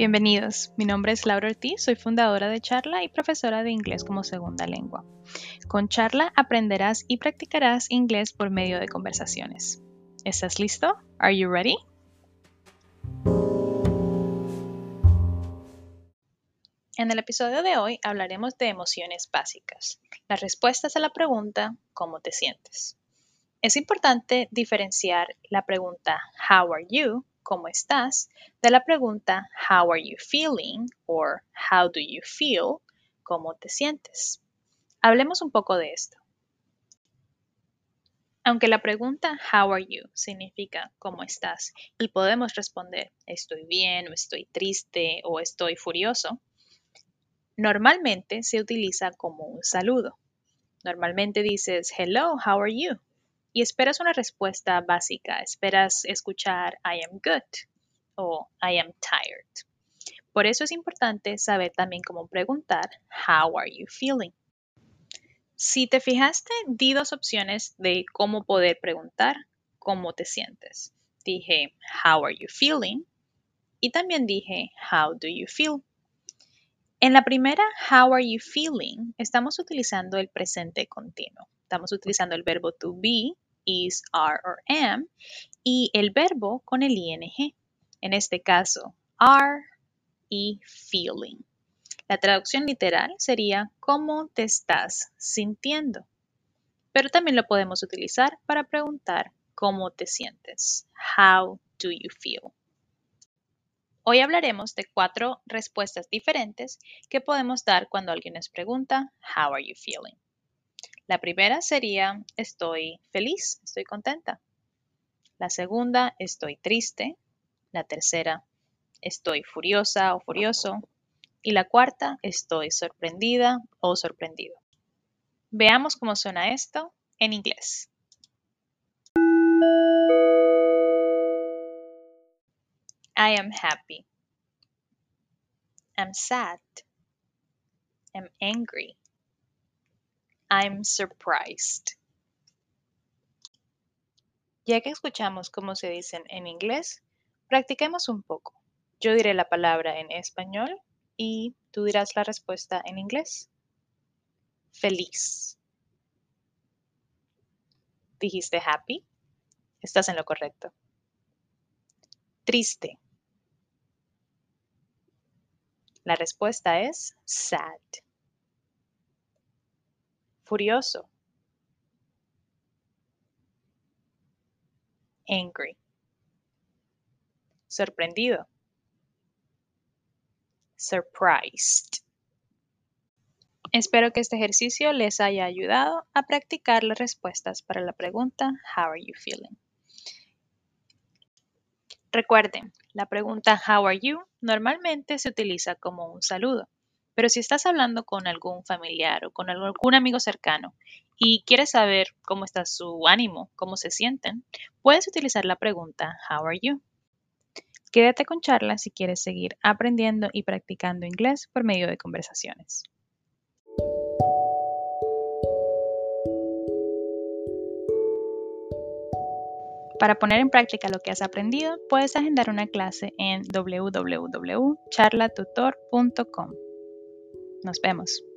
Bienvenidos, mi nombre es Laura Ortiz, soy fundadora de Charla y profesora de inglés como segunda lengua. Con Charla aprenderás y practicarás inglés por medio de conversaciones. ¿Estás listo? Are you ready? En el episodio de hoy hablaremos de emociones básicas, las respuestas a la pregunta ¿cómo te sientes? Es importante diferenciar la pregunta How are you ¿cómo estás? de la pregunta How are you feeling? or How do you feel? ¿Cómo te sientes? Hablemos un poco de esto. Aunque la pregunta How are you significa ¿cómo estás? y podemos responder estoy bien o estoy triste o estoy furioso, normalmente se utiliza como un saludo. Normalmente dices Hello, how are you? Y esperas una respuesta básica, esperas escuchar I am good o I am tired. Por eso es importante saber también cómo preguntar How are you feeling? Si te fijaste, di dos opciones de cómo poder preguntar cómo te sientes. Dije How are you feeling? Y también dije How do you feel? En la primera, How are you feeling? Estamos utilizando el presente continuo. Estamos utilizando el verbo to be, is, are or am, y el verbo con el ing. En este caso, are y feeling. La traducción literal sería ¿cómo te estás sintiendo? Pero también lo podemos utilizar para preguntar ¿cómo te sientes? How do you feel? Hoy hablaremos de cuatro respuestas diferentes que podemos dar cuando alguien nos pregunta How are you feeling? La primera sería estoy feliz, estoy contenta. La segunda, estoy triste. La tercera, estoy furiosa o furioso. Y la cuarta, estoy sorprendida o sorprendido. Veamos cómo suena esto en inglés. I am happy. I'm sad. I'm angry. I'm surprised. Ya que escuchamos cómo se dicen en inglés, practiquemos un poco. Yo diré la palabra en español y tú dirás la respuesta en inglés. Feliz. ¿Dijiste happy? Estás en lo correcto. Triste. La respuesta es sad furioso. Angry. Sorprendido. Surprised. Espero que este ejercicio les haya ayudado a practicar las respuestas para la pregunta How are you feeling? Recuerden, la pregunta How are you normalmente se utiliza como un saludo. Pero si estás hablando con algún familiar o con algún amigo cercano y quieres saber cómo está su ánimo, cómo se sienten, puedes utilizar la pregunta How are you? Quédate con charla si quieres seguir aprendiendo y practicando inglés por medio de conversaciones. Para poner en práctica lo que has aprendido, puedes agendar una clase en www.charlatutor.com. Nos vemos.